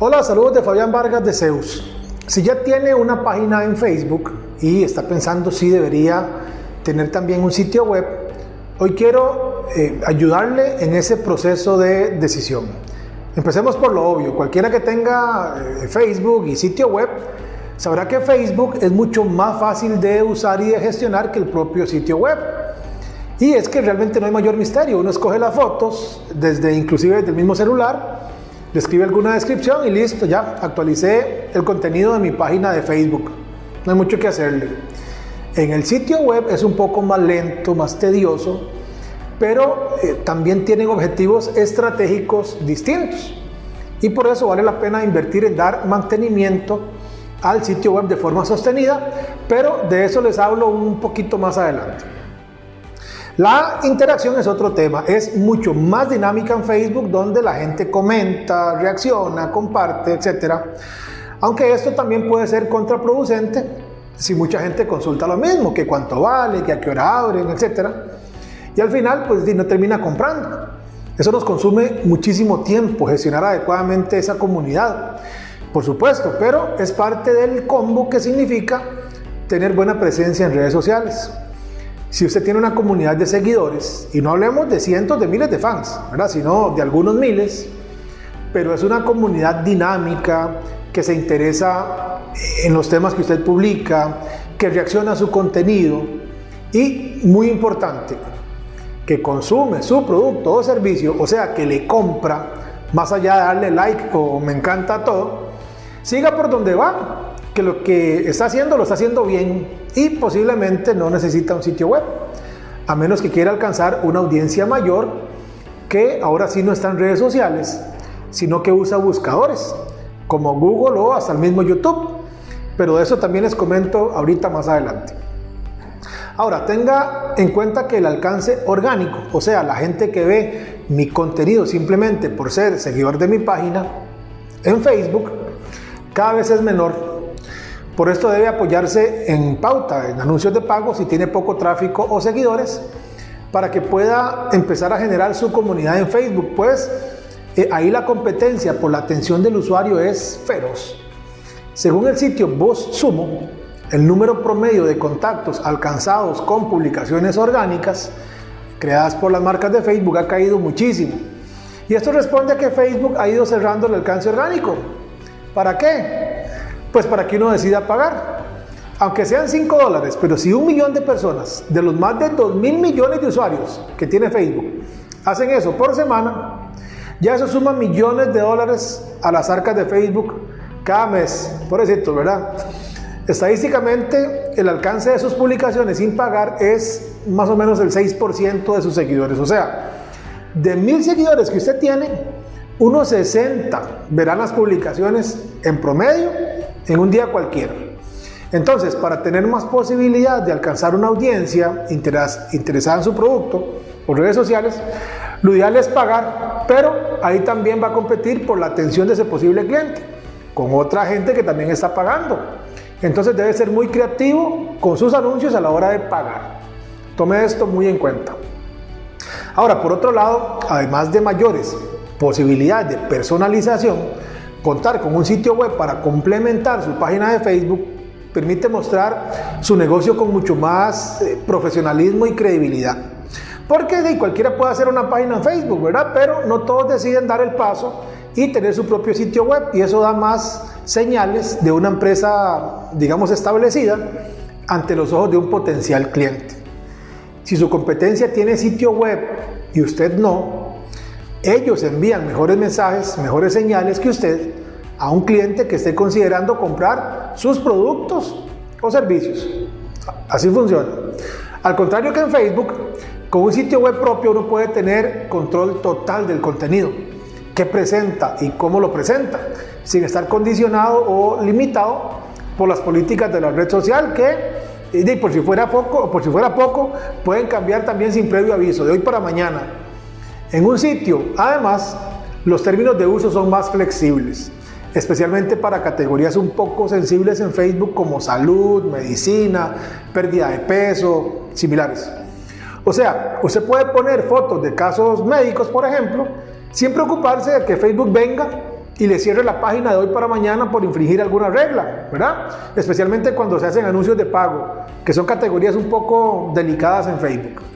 Hola, saludos de Fabián Vargas de Zeus. Si ya tiene una página en Facebook y está pensando si debería tener también un sitio web, hoy quiero eh, ayudarle en ese proceso de decisión. Empecemos por lo obvio. Cualquiera que tenga eh, Facebook y sitio web sabrá que Facebook es mucho más fácil de usar y de gestionar que el propio sitio web. Y es que realmente no hay mayor misterio. Uno escoge las fotos desde inclusive desde el mismo celular le escribe alguna descripción y listo, ya actualicé el contenido de mi página de Facebook. No hay mucho que hacerle. En el sitio web es un poco más lento, más tedioso, pero eh, también tienen objetivos estratégicos distintos. Y por eso vale la pena invertir en dar mantenimiento al sitio web de forma sostenida, pero de eso les hablo un poquito más adelante. La interacción es otro tema, es mucho más dinámica en Facebook donde la gente comenta, reacciona, comparte, etc. Aunque esto también puede ser contraproducente si mucha gente consulta lo mismo, que cuánto vale, que a qué hora abren, etc. Y al final pues no termina comprando. Eso nos consume muchísimo tiempo gestionar adecuadamente esa comunidad, por supuesto, pero es parte del combo que significa tener buena presencia en redes sociales. Si usted tiene una comunidad de seguidores, y no hablemos de cientos de miles de fans, ¿verdad? sino de algunos miles, pero es una comunidad dinámica que se interesa en los temas que usted publica, que reacciona a su contenido y, muy importante, que consume su producto o servicio, o sea, que le compra, más allá de darle like o me encanta todo, siga por donde va, que lo que está haciendo lo está haciendo bien y posiblemente no necesita un sitio web, a menos que quiera alcanzar una audiencia mayor que ahora sí no está en redes sociales, sino que usa buscadores como Google o hasta el mismo YouTube. Pero de eso también les comento ahorita más adelante. Ahora, tenga en cuenta que el alcance orgánico, o sea, la gente que ve mi contenido simplemente por ser seguidor de mi página en Facebook, cada vez es menor por esto debe apoyarse en pauta, en anuncios de pago si tiene poco tráfico o seguidores, para que pueda empezar a generar su comunidad en Facebook, pues eh, ahí la competencia por la atención del usuario es feroz. Según el sitio Voz el número promedio de contactos alcanzados con publicaciones orgánicas creadas por las marcas de Facebook ha caído muchísimo. Y esto responde a que Facebook ha ido cerrando el alcance orgánico. ¿Para qué? Pues para que uno decida pagar. Aunque sean 5 dólares, pero si un millón de personas, de los más de 2 mil millones de usuarios que tiene Facebook, hacen eso por semana, ya eso suma millones de dólares a las arcas de Facebook cada mes, por decirlo, ¿verdad? Estadísticamente, el alcance de sus publicaciones sin pagar es más o menos el 6% de sus seguidores. O sea, de mil seguidores que usted tiene, unos 60 verán las publicaciones en promedio en un día cualquiera. Entonces, para tener más posibilidad de alcanzar una audiencia interesada en su producto por redes sociales, lo ideal es pagar, pero ahí también va a competir por la atención de ese posible cliente, con otra gente que también está pagando. Entonces debe ser muy creativo con sus anuncios a la hora de pagar. Tome esto muy en cuenta. Ahora, por otro lado, además de mayores posibilidades de personalización, Contar con un sitio web para complementar su página de Facebook permite mostrar su negocio con mucho más eh, profesionalismo y credibilidad. Porque de, cualquiera puede hacer una página en Facebook, ¿verdad? Pero no todos deciden dar el paso y tener su propio sitio web y eso da más señales de una empresa, digamos, establecida ante los ojos de un potencial cliente. Si su competencia tiene sitio web y usted no, ellos envían mejores mensajes, mejores señales que usted a un cliente que esté considerando comprar sus productos o servicios. Así funciona. Al contrario que en Facebook, Con un sitio web propio uno puede tener control total del contenido, qué presenta y cómo lo presenta, sin estar condicionado o limitado por las políticas de la red social que y por si fuera poco, por si fuera poco, pueden cambiar también sin previo aviso, de hoy para mañana. En un sitio, además, los términos de uso son más flexibles, especialmente para categorías un poco sensibles en Facebook como salud, medicina, pérdida de peso, similares. O sea, usted puede poner fotos de casos médicos, por ejemplo, sin preocuparse de que Facebook venga y le cierre la página de hoy para mañana por infringir alguna regla, ¿verdad? Especialmente cuando se hacen anuncios de pago, que son categorías un poco delicadas en Facebook.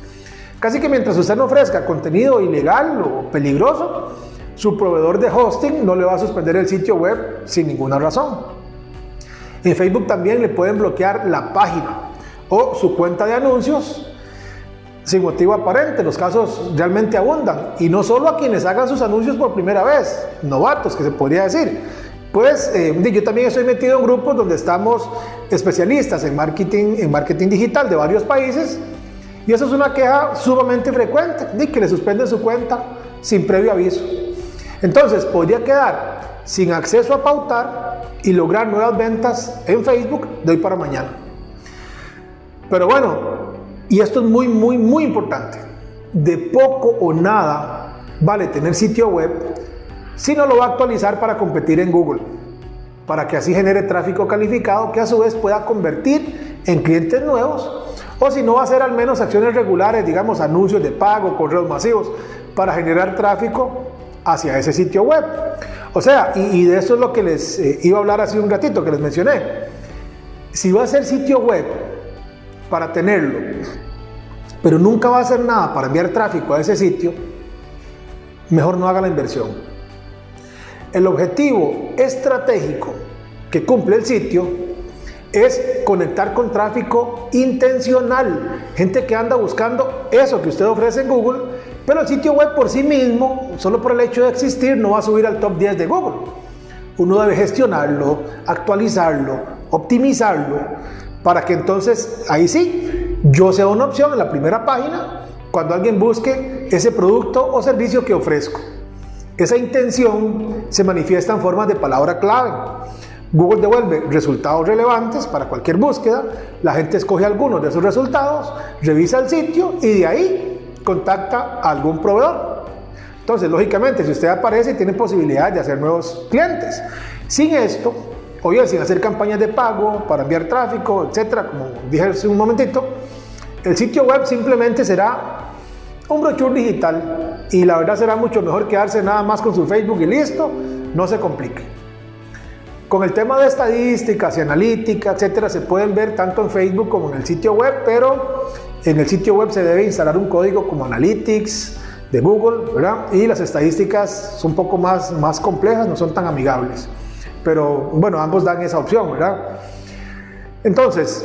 Casi que mientras usted no ofrezca contenido ilegal o peligroso, su proveedor de hosting no le va a suspender el sitio web sin ninguna razón. En Facebook también le pueden bloquear la página o su cuenta de anuncios sin motivo aparente. Los casos realmente abundan. Y no solo a quienes hagan sus anuncios por primera vez, novatos que se podría decir. Pues eh, yo también estoy metido en grupos donde estamos especialistas en marketing, en marketing digital de varios países. Y eso es una queja sumamente frecuente, de que le suspenden su cuenta sin previo aviso. Entonces podría quedar sin acceso a pautar y lograr nuevas ventas en Facebook de hoy para mañana. Pero bueno, y esto es muy, muy, muy importante. De poco o nada vale tener sitio web si no lo va a actualizar para competir en Google, para que así genere tráfico calificado que a su vez pueda convertir en clientes nuevos o si no hacer al menos acciones regulares, digamos anuncios de pago, correos masivos, para generar tráfico hacia ese sitio web. O sea, y, de eso es lo que les eh, iba a hablar hace un ratito, que les mencioné. Si va a ser sitio web para tenerlo, pero nunca va a hacer nada para enviar tráfico a ese sitio, mejor no haga la inversión. El objetivo estratégico que cumple el sitio es conectar con tráfico intencional, gente que anda buscando eso que usted ofrece en Google, pero el sitio web por sí mismo, solo por el hecho de existir, no va a subir al top 10 de Google. Uno debe gestionarlo, actualizarlo, optimizarlo, para que entonces ahí sí yo sea una opción en la primera página cuando alguien busque ese producto o servicio que ofrezco. Esa intención se manifiesta en formas de palabra clave. Google devuelve resultados relevantes para cualquier búsqueda, la gente escoge algunos de esos resultados, revisa el sitio y de ahí contacta a algún proveedor. Entonces, lógicamente, si usted aparece, tiene posibilidad de hacer nuevos clientes. Sin esto, o bien sin hacer campañas de pago para enviar tráfico, etcétera, como dije hace un momentito, el sitio web simplemente será un brochure digital y la verdad será mucho mejor quedarse nada más con su Facebook y listo, no se complique. Con el tema de estadísticas y analítica, etcétera, se pueden ver tanto en Facebook como en el sitio web, pero en el sitio web se debe instalar un código como Analytics de Google, ¿verdad? Y las estadísticas son un poco más, más complejas, no son tan amigables. Pero bueno, ambos dan esa opción, ¿verdad? Entonces,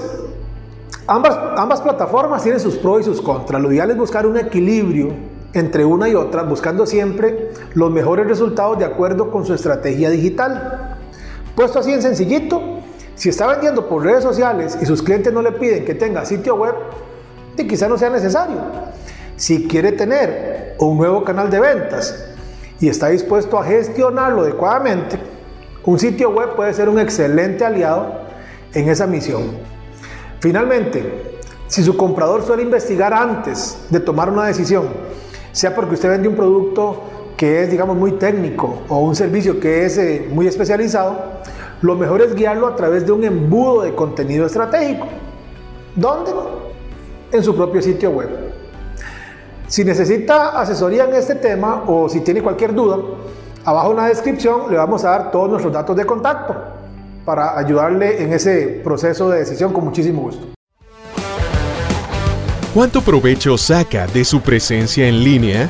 ambas, ambas plataformas tienen sus pros y sus contras. Lo ideal es buscar un equilibrio entre una y otra, buscando siempre los mejores resultados de acuerdo con su estrategia digital. Puesto así en sencillito, si está vendiendo por redes sociales y sus clientes no le piden que tenga sitio web, quizá no sea necesario. Si quiere tener un nuevo canal de ventas y está dispuesto a gestionarlo adecuadamente, un sitio web puede ser un excelente aliado en esa misión. Finalmente, si su comprador suele investigar antes de tomar una decisión, sea porque usted vende un producto que es, digamos, muy técnico o un servicio que es eh, muy especializado, lo mejor es guiarlo a través de un embudo de contenido estratégico. ¿Dónde? En su propio sitio web. Si necesita asesoría en este tema o si tiene cualquier duda, Abajo en la descripción le vamos a dar todos nuestros datos de contacto para ayudarle en ese proceso de decisión con muchísimo gusto. ¿Cuánto provecho saca de su presencia en línea?